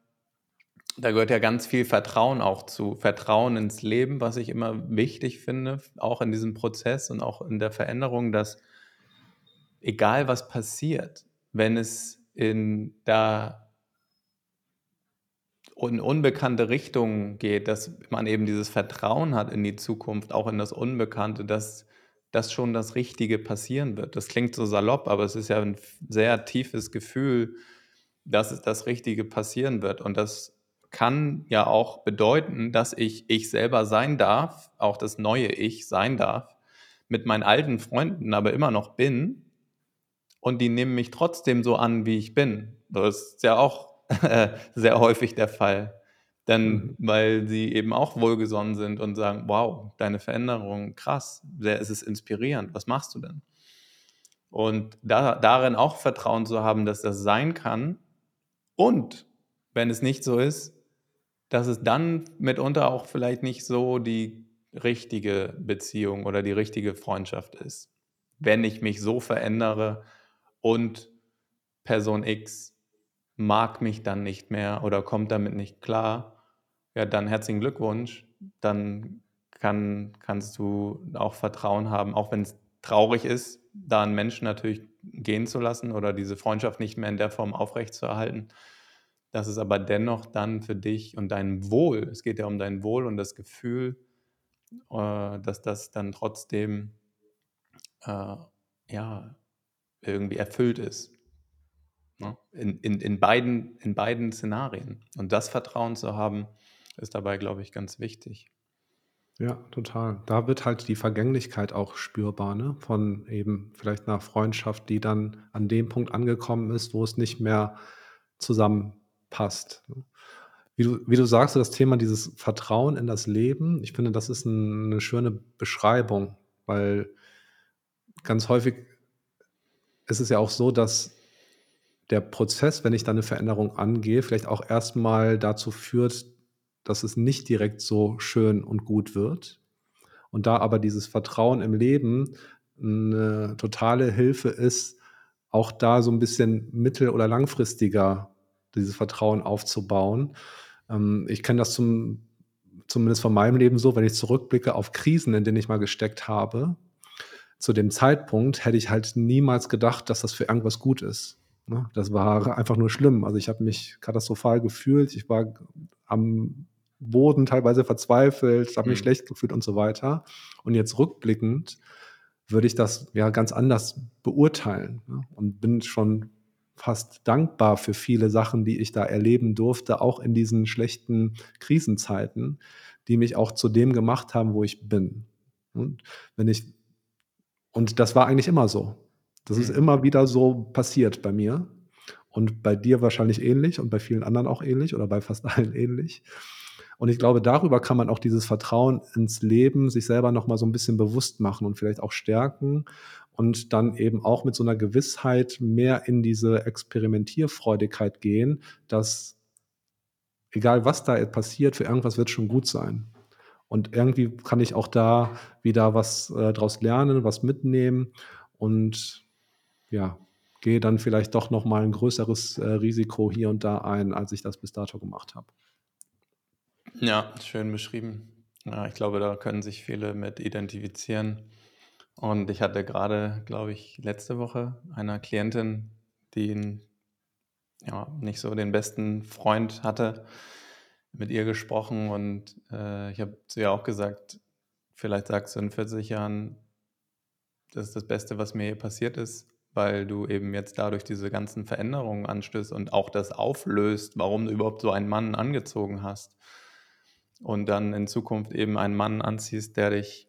da gehört ja ganz viel Vertrauen auch zu. Vertrauen ins Leben, was ich immer wichtig finde, auch in diesem Prozess und auch in der Veränderung, dass egal was passiert, wenn es in da in unbekannte Richtungen geht, dass man eben dieses Vertrauen hat in die Zukunft, auch in das Unbekannte, dass dass schon das Richtige passieren wird. Das klingt so salopp, aber es ist ja ein sehr tiefes Gefühl, dass es das Richtige passieren wird. Und das kann ja auch bedeuten, dass ich ich selber sein darf, auch das neue Ich sein darf, mit meinen alten Freunden aber immer noch bin und die nehmen mich trotzdem so an, wie ich bin. Das ist ja auch sehr häufig der Fall. Denn mhm. weil sie eben auch wohlgesonnen sind und sagen, wow, deine Veränderung, krass, sehr, es ist inspirierend, was machst du denn? Und da, darin auch Vertrauen zu haben, dass das sein kann und wenn es nicht so ist, dass es dann mitunter auch vielleicht nicht so die richtige Beziehung oder die richtige Freundschaft ist. Wenn ich mich so verändere und Person X mag mich dann nicht mehr oder kommt damit nicht klar, ja, dann herzlichen Glückwunsch. Dann kann, kannst du auch Vertrauen haben, auch wenn es traurig ist, da einen Menschen natürlich gehen zu lassen oder diese Freundschaft nicht mehr in der Form aufrechtzuerhalten dass es aber dennoch dann für dich und dein Wohl, es geht ja um dein Wohl und das Gefühl, äh, dass das dann trotzdem äh, ja, irgendwie erfüllt ist. Ne? In, in, in, beiden, in beiden Szenarien. Und das Vertrauen zu haben, ist dabei, glaube ich, ganz wichtig. Ja, total. Da wird halt die Vergänglichkeit auch spürbar, ne? Von eben vielleicht einer Freundschaft, die dann an dem Punkt angekommen ist, wo es nicht mehr zusammen passt. Ne? Wie du, wie du sagst, das Thema dieses Vertrauen in das Leben, ich finde, das ist ein, eine schöne Beschreibung, weil ganz häufig ist es ja auch so, dass der Prozess, wenn ich dann eine Veränderung angehe, vielleicht auch erstmal dazu führt, dass es nicht direkt so schön und gut wird. Und da aber dieses Vertrauen im Leben eine totale Hilfe ist, auch da so ein bisschen mittel- oder langfristiger dieses Vertrauen aufzubauen. Ähm, ich kenne das zum, zumindest von meinem Leben so, wenn ich zurückblicke auf Krisen, in denen ich mal gesteckt habe. Zu dem Zeitpunkt hätte ich halt niemals gedacht, dass das für irgendwas gut ist. Ne? Das war einfach nur schlimm. Also ich habe mich katastrophal gefühlt. Ich war am Boden teilweise verzweifelt, habe mich mhm. schlecht gefühlt und so weiter. Und jetzt rückblickend würde ich das ja ganz anders beurteilen ne? und bin schon fast dankbar für viele Sachen, die ich da erleben durfte, auch in diesen schlechten Krisenzeiten, die mich auch zu dem gemacht haben, wo ich bin. Und wenn ich und das war eigentlich immer so. Das ist mhm. immer wieder so passiert bei mir und bei dir wahrscheinlich ähnlich und bei vielen anderen auch ähnlich oder bei fast allen ähnlich. Und ich glaube, darüber kann man auch dieses Vertrauen ins Leben sich selber noch mal so ein bisschen bewusst machen und vielleicht auch stärken und dann eben auch mit so einer Gewissheit mehr in diese Experimentierfreudigkeit gehen, dass egal was da passiert, für irgendwas wird schon gut sein. Und irgendwie kann ich auch da wieder was äh, draus lernen, was mitnehmen und ja, gehe dann vielleicht doch noch mal ein größeres äh, Risiko hier und da ein, als ich das bis dato gemacht habe. Ja, schön beschrieben. Ja, ich glaube, da können sich viele mit identifizieren. Und ich hatte gerade, glaube ich, letzte Woche einer Klientin, die ja, nicht so den besten Freund hatte, mit ihr gesprochen und, äh, ich habe zu ihr auch gesagt: „Vielleicht sagst du in 40 Jahren, das ist das Beste, was mir passiert ist, weil du eben jetzt dadurch diese ganzen Veränderungen anstößt und auch das auflöst, warum du überhaupt so einen Mann angezogen hast. Und dann in Zukunft eben einen Mann anziehst, der dich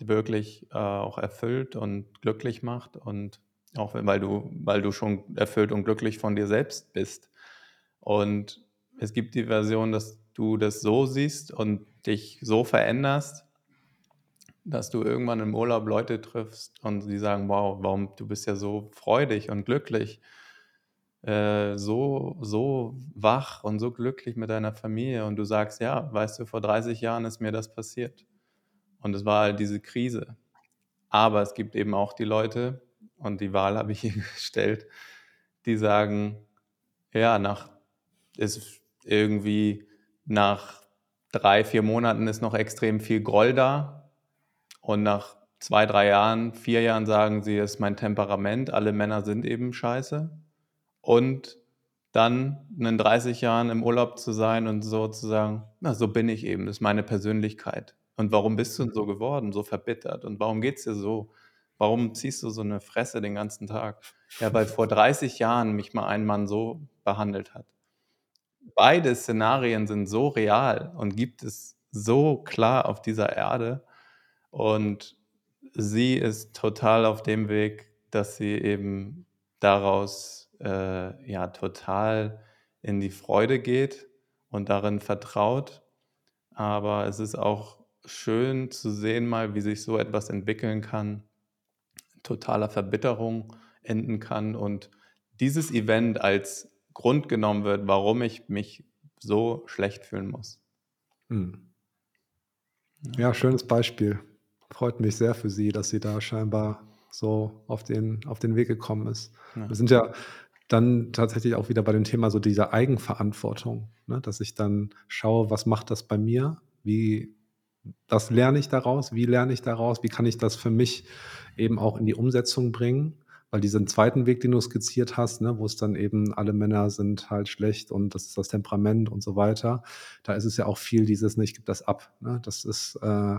wirklich äh, auch erfüllt und glücklich macht und auch weil du, weil du schon erfüllt und glücklich von dir selbst bist. Und es gibt die Version, dass du das so siehst und dich so veränderst, dass du irgendwann im Urlaub Leute triffst und die sagen, wow, warum du bist ja so freudig und glücklich, äh, so, so wach und so glücklich mit deiner Familie und du sagst, ja, weißt du, vor 30 Jahren ist mir das passiert. Und es war halt diese Krise. Aber es gibt eben auch die Leute, und die Wahl habe ich hier gestellt, die sagen, ja, nach ist irgendwie nach drei, vier Monaten ist noch extrem viel Groll da und nach zwei, drei Jahren, vier Jahren sagen sie, es ist mein Temperament, alle Männer sind eben scheiße. Und dann in 30 Jahren im Urlaub zu sein und so zu sagen, na, so bin ich eben, das ist meine Persönlichkeit. Und warum bist du denn so geworden, so verbittert? Und warum geht es dir so? Warum ziehst du so eine Fresse den ganzen Tag? Ja, weil vor 30 Jahren mich mal ein Mann so behandelt hat. Beide Szenarien sind so real und gibt es so klar auf dieser Erde. Und sie ist total auf dem Weg, dass sie eben daraus äh, ja total in die Freude geht und darin vertraut. Aber es ist auch schön zu sehen mal, wie sich so etwas entwickeln kann, totaler Verbitterung enden kann und dieses Event als Grund genommen wird, warum ich mich so schlecht fühlen muss. Hm. Ja, schönes Beispiel. Freut mich sehr für sie, dass sie da scheinbar so auf den, auf den Weg gekommen ist. Ja. Wir sind ja dann tatsächlich auch wieder bei dem Thema so dieser Eigenverantwortung, ne? dass ich dann schaue, was macht das bei mir? Wie, was lerne ich daraus? Wie lerne ich daraus? Wie kann ich das für mich eben auch in die Umsetzung bringen? Weil diesen zweiten Weg, den du skizziert hast, ne, wo es dann eben alle Männer sind halt schlecht und das ist das Temperament und so weiter, da ist es ja auch viel dieses, ne, ich gebe das ab. Ne? Das ist äh,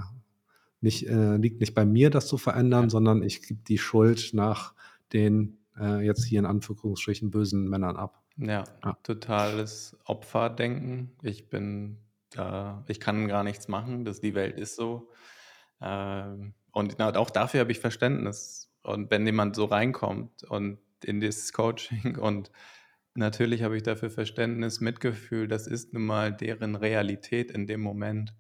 nicht, äh, liegt nicht bei mir, das zu verändern, Ja. sondern ich gebe die Schuld nach den äh, jetzt hier in Anführungsstrichen bösen Männern ab. Ja, Ja. totales Opferdenken. Ich bin da, ich kann gar nichts machen, dass die Welt ist so. Ähm, und auch dafür habe ich Verständnis. Und wenn jemand so reinkommt und in dieses Coaching und natürlich habe ich dafür Verständnis, Mitgefühl, das ist nun mal deren Realität in dem Moment.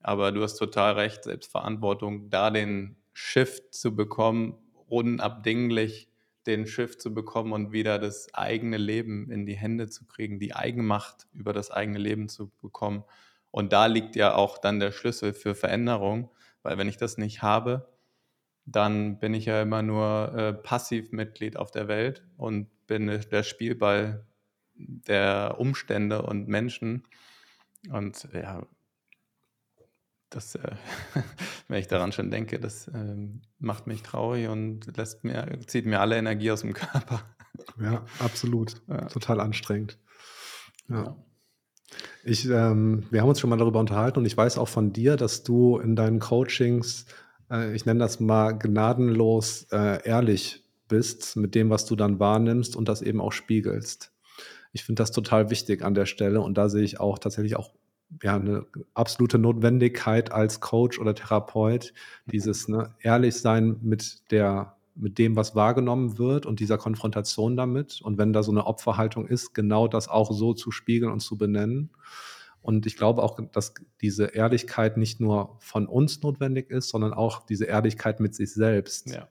Aber du hast total recht, Selbstverantwortung, da den Shift zu bekommen, unabdinglich den Shift zu bekommen und wieder das eigene Leben in die Hände zu kriegen, die Eigenmacht über das eigene Leben zu bekommen. Und da liegt ja auch dann der Schlüssel für Veränderung, weil wenn ich das nicht habe, dann bin ich ja immer nur äh, Passivmitglied auf der Welt und bin der Spielball der Umstände und Menschen. Und ja, das, äh, wenn ich daran schon denke, das ähm, macht mich traurig und lässt mir, zieht mir alle Energie aus dem Körper. Ja, absolut. Ja. Total anstrengend. Ja. Ja. Ich, ähm, wir haben uns schon mal darüber unterhalten und ich weiß auch von dir, dass du in deinen Coachings, äh, ich nenne das mal gnadenlos äh, ehrlich bist mit dem, was du dann wahrnimmst und das eben auch spiegelst. Ich finde das total wichtig an der Stelle und da sehe ich auch tatsächlich auch ja, eine absolute Notwendigkeit als Coach oder Therapeut, dieses ne, ehrlich sein mit der mit dem, was wahrgenommen wird und dieser Konfrontation damit. Und wenn da so eine Opferhaltung ist, genau das auch so zu spiegeln und zu benennen. Und ich glaube auch, dass diese Ehrlichkeit nicht nur von uns notwendig ist, sondern auch diese Ehrlichkeit mit sich selbst Ja.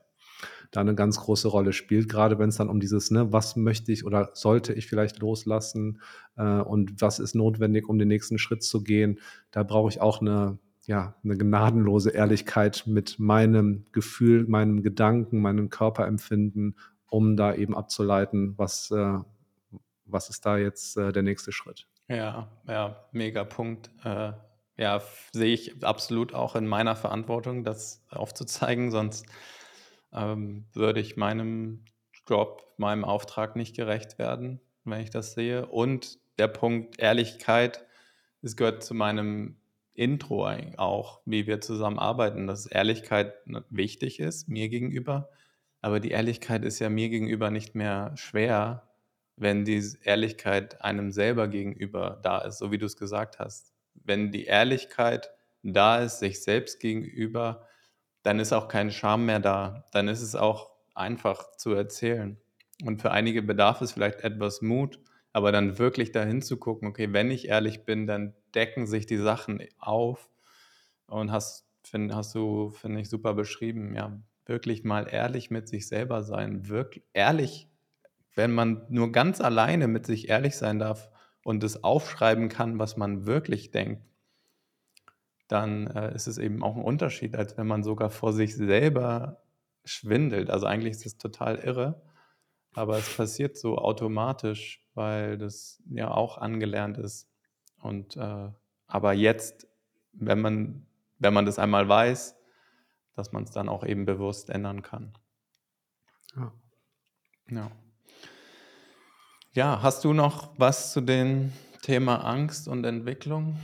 Da eine ganz große Rolle spielt, gerade wenn es dann um dieses, ne, was möchte ich oder sollte ich vielleicht loslassen äh, und was ist notwendig, um den nächsten Schritt zu gehen. Da brauche ich auch eine, ja, eine gnadenlose Ehrlichkeit mit meinem Gefühl, meinem Gedanken, meinem Körperempfinden, um da eben abzuleiten, was, äh, was ist da jetzt äh, der nächste Schritt. Ja, ja, mega Punkt. Äh, ja, sehe ich absolut auch in meiner Verantwortung, das aufzuzeigen, sonst ähm, würde ich meinem Job, meinem Auftrag nicht gerecht werden, wenn ich das sehe. Und der Punkt Ehrlichkeit, es gehört zu meinem Intro auch, wie wir zusammenarbeiten, dass Ehrlichkeit wichtig ist mir gegenüber. Aber die Ehrlichkeit ist ja mir gegenüber nicht mehr schwer, wenn die Ehrlichkeit einem selber gegenüber da ist, so wie du es gesagt hast. Wenn die Ehrlichkeit da ist, sich selbst gegenüber, dann ist auch kein Scham mehr da. Dann ist es auch einfach zu erzählen. Und für einige bedarf es vielleicht etwas Mut, aber dann wirklich dahin zu gucken, okay, wenn ich ehrlich bin, dann decken sich die Sachen auf. Und hast, find, hast du, finde ich, super beschrieben, ja, wirklich mal ehrlich mit sich selber sein. Wirklich ehrlich, wenn man nur ganz alleine mit sich ehrlich sein darf und es aufschreiben kann, was man wirklich denkt, dann äh, ist es eben auch ein Unterschied, als wenn man sogar vor sich selber schwindelt. Also eigentlich ist das total irre, aber es passiert so automatisch, weil das ja auch angelernt ist. Und äh, aber jetzt, wenn man, wenn man das einmal weiß, dass man es dann auch eben bewusst ändern kann. Ja. Ja. Ja, hast du noch was zu dem Thema Angst und Entwicklung?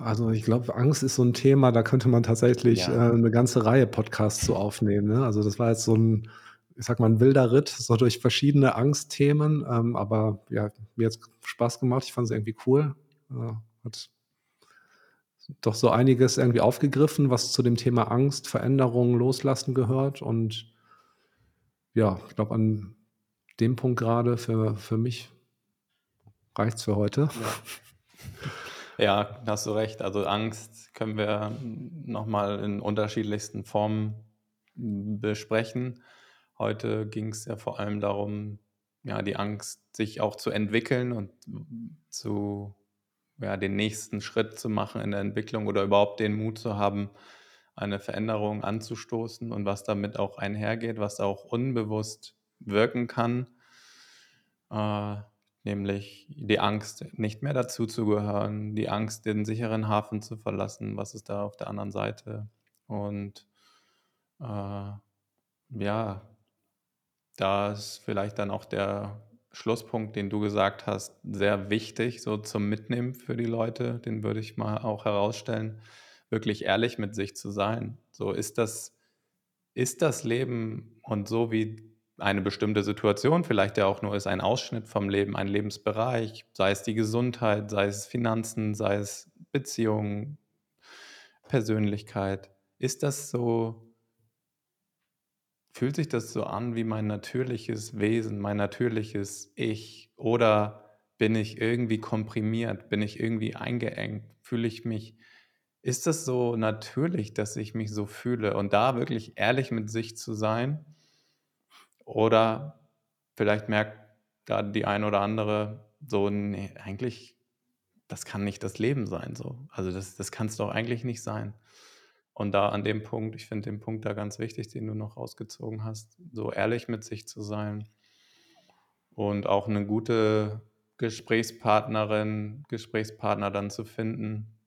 Also ich glaube, Angst ist so ein Thema, da könnte man tatsächlich Ja. äh, 'ne ganze Reihe Podcasts zu aufnehmen, ne? Also das war jetzt so ein, ich sage mal, ein wilder Ritt so durch verschiedene Angstthemen, ähm, aber ja, mir hat's Spaß gemacht. Ich fand es irgendwie cool. Äh, hat doch so einiges irgendwie aufgegriffen, was zu dem Thema Angst, Veränderung, Loslassen gehört und ja, ich glaube, an dem Punkt gerade für für mich reicht's für heute. Ja. Ja, hast du recht. Also Angst können wir noch mal in unterschiedlichsten Formen besprechen. Heute ging es ja vor allem darum, ja, die Angst, sich auch zu entwickeln und zu ja, den nächsten Schritt zu machen in der Entwicklung oder überhaupt den Mut zu haben, eine Veränderung anzustoßen und was damit auch einhergeht, was auch unbewusst wirken kann. Äh, nämlich die Angst, nicht mehr dazuzugehören, die Angst, den sicheren Hafen zu verlassen. Was ist da auf der anderen Seite? Und äh, ja, da ist vielleicht dann auch der Schlusspunkt, den du gesagt hast, sehr wichtig, so zum Mitnehmen für die Leute. Den würde ich mal auch herausstellen, wirklich ehrlich mit sich zu sein. So ist das, ist das Leben und so wie eine bestimmte Situation vielleicht ja auch nur ist, ein Ausschnitt vom Leben, ein Lebensbereich, sei es die Gesundheit, sei es Finanzen, sei es Beziehungen, Persönlichkeit. Ist das so, fühlt sich das so an wie mein natürliches Wesen, mein natürliches Ich? Oder bin ich irgendwie komprimiert? Bin ich irgendwie eingeengt? Fühle ich mich, ist das so natürlich, dass ich mich so fühle? Und da wirklich ehrlich mit sich zu sein oder vielleicht merkt da die ein oder andere so: „Ne, eigentlich das kann nicht das Leben sein so. Also, das das kann's doch eigentlich nicht sein.“ Und da an dem Punkt ich finde den Punkt da ganz wichtig, den du noch rausgezogen hast, so ehrlich mit sich zu sein und auch 'ne gute Gesprächspartnerin, Gesprächspartner dann zu finden,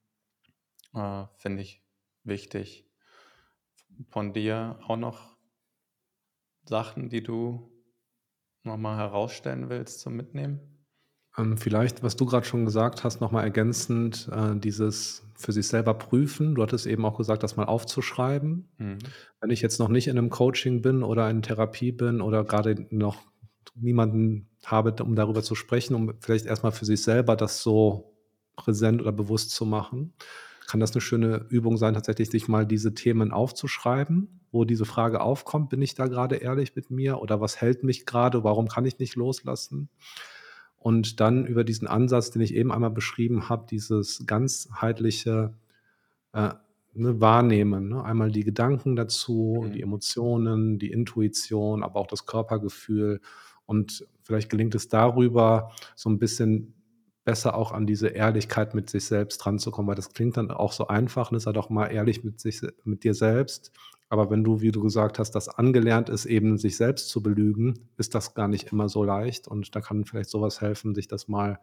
äh, finde ich wichtig. Von dir auch noch Sachen, die du noch mal herausstellen willst zum Mitnehmen? Ähm, vielleicht, was du gerade schon gesagt hast, noch mal ergänzend, äh, dieses für sich selber prüfen. Du hattest eben auch gesagt, das mal aufzuschreiben. Mhm. Wenn ich jetzt noch nicht in 'nem Coaching bin oder in Therapie bin oder gerade noch niemanden habe, um darüber zu sprechen, um vielleicht erst mal für sich selber das so präsent oder bewusst zu machen, kann das 'ne schöne Übung sein, tatsächlich sich mal diese Themen aufzuschreiben, wo diese Frage aufkommt: „Bin ich da grade ehrlich mit mir oder was hält mich grade? Warum kann ich nicht loslassen?“ Und dann über diesen Ansatz, den ich eben einmal beschrieben habe, dieses ganzheitliche, äh, ne, Wahrnehmen, ne? Einmal die Gedanken dazu, die Mhm. Emotionen, die Intuition, aber auch das Körpergefühl. Und vielleicht gelingt es darüber, so 'n bisschen besser auch an diese Ehrlichkeit mit sich selbst ranzukommen, weil das klingt dann auch so einfach, ne? Sei doch mal ehrlich mit sich mit dir selbst. Aber wenn du, wie du gesagt hast, das angelernt ist, eben sich selbst zu belügen, ist das gar nicht immer so leicht. Und da kann vielleicht so was helfen, sich das mal,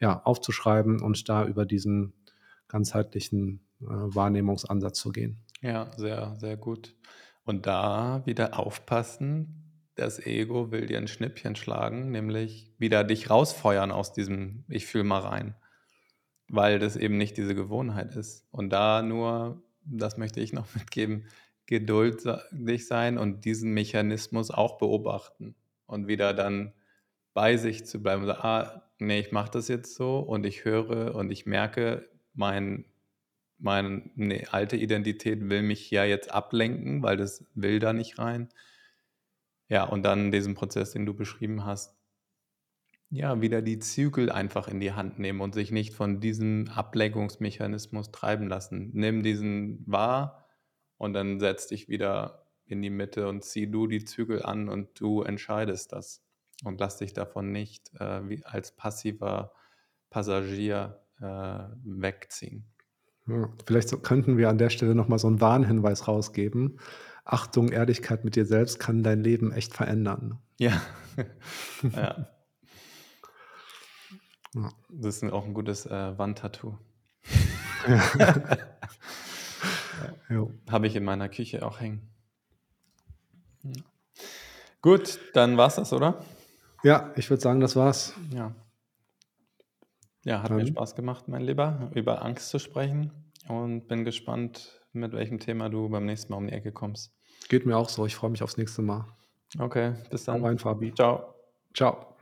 ja, aufzuschreiben und da über diesen ganzheitlichen, äh, Wahrnehmungsansatz zu gehen. Ja, sehr, sehr gut. Und da wieder aufpassen, das Ego will dir 'n Schnippchen schlagen, nämlich wieder dich rausfeuern aus diesem „Ich fühle mal rein“, weil das eben nicht diese Gewohnheit ist. Und da nur, das möchte ich noch mitgeben, geduldig sein und diesen Mechanismus auch beobachten und wieder dann bei sich zu bleiben und sagen: „Ah, ne, ich mache das jetzt so und ich höre und ich merke, mein meine alte Identität will mich ja jetzt ablenken, weil das will da nicht rein.“ Ja, und dann diesen Prozess, den du beschrieben hast ja, wieder die Zügel einfach in die Hand nehmen und sich nicht von diesem Ablenkungsmechanismus treiben lassen. Nimm diesen wahr und dann setz dich wieder in die Mitte und zieh du die Zügel an und du entscheidest das. Und lass dich davon nicht, äh, wie als passiver Passagier, äh, wegziehen. Ja, vielleicht so könnten wir an der Stelle noch mal so 'n Warnhinweis rausgeben. Achtung, Ehrlichkeit mit dir selbst kann dein Leben echt verändern. Ja. Ja. Ja. Das ist auch ein gutes äh, Wandtattoo. Jo. Habe ich in meiner Küche auch hängen. Ja. Gut, dann war's das, oder? Ja, ich würde sagen, das war's. Ja. Ja, hat mir Dann Spaß gemacht, mein Lieber, über Angst zu sprechen und bin gespannt, mit welchem Thema du beim nächsten Mal um die Ecke kommst. Geht mir auch so. Ich freue mich aufs nächste Mal. Okay, bis Hau dann. rein, Fabi. Ciao. Ciao.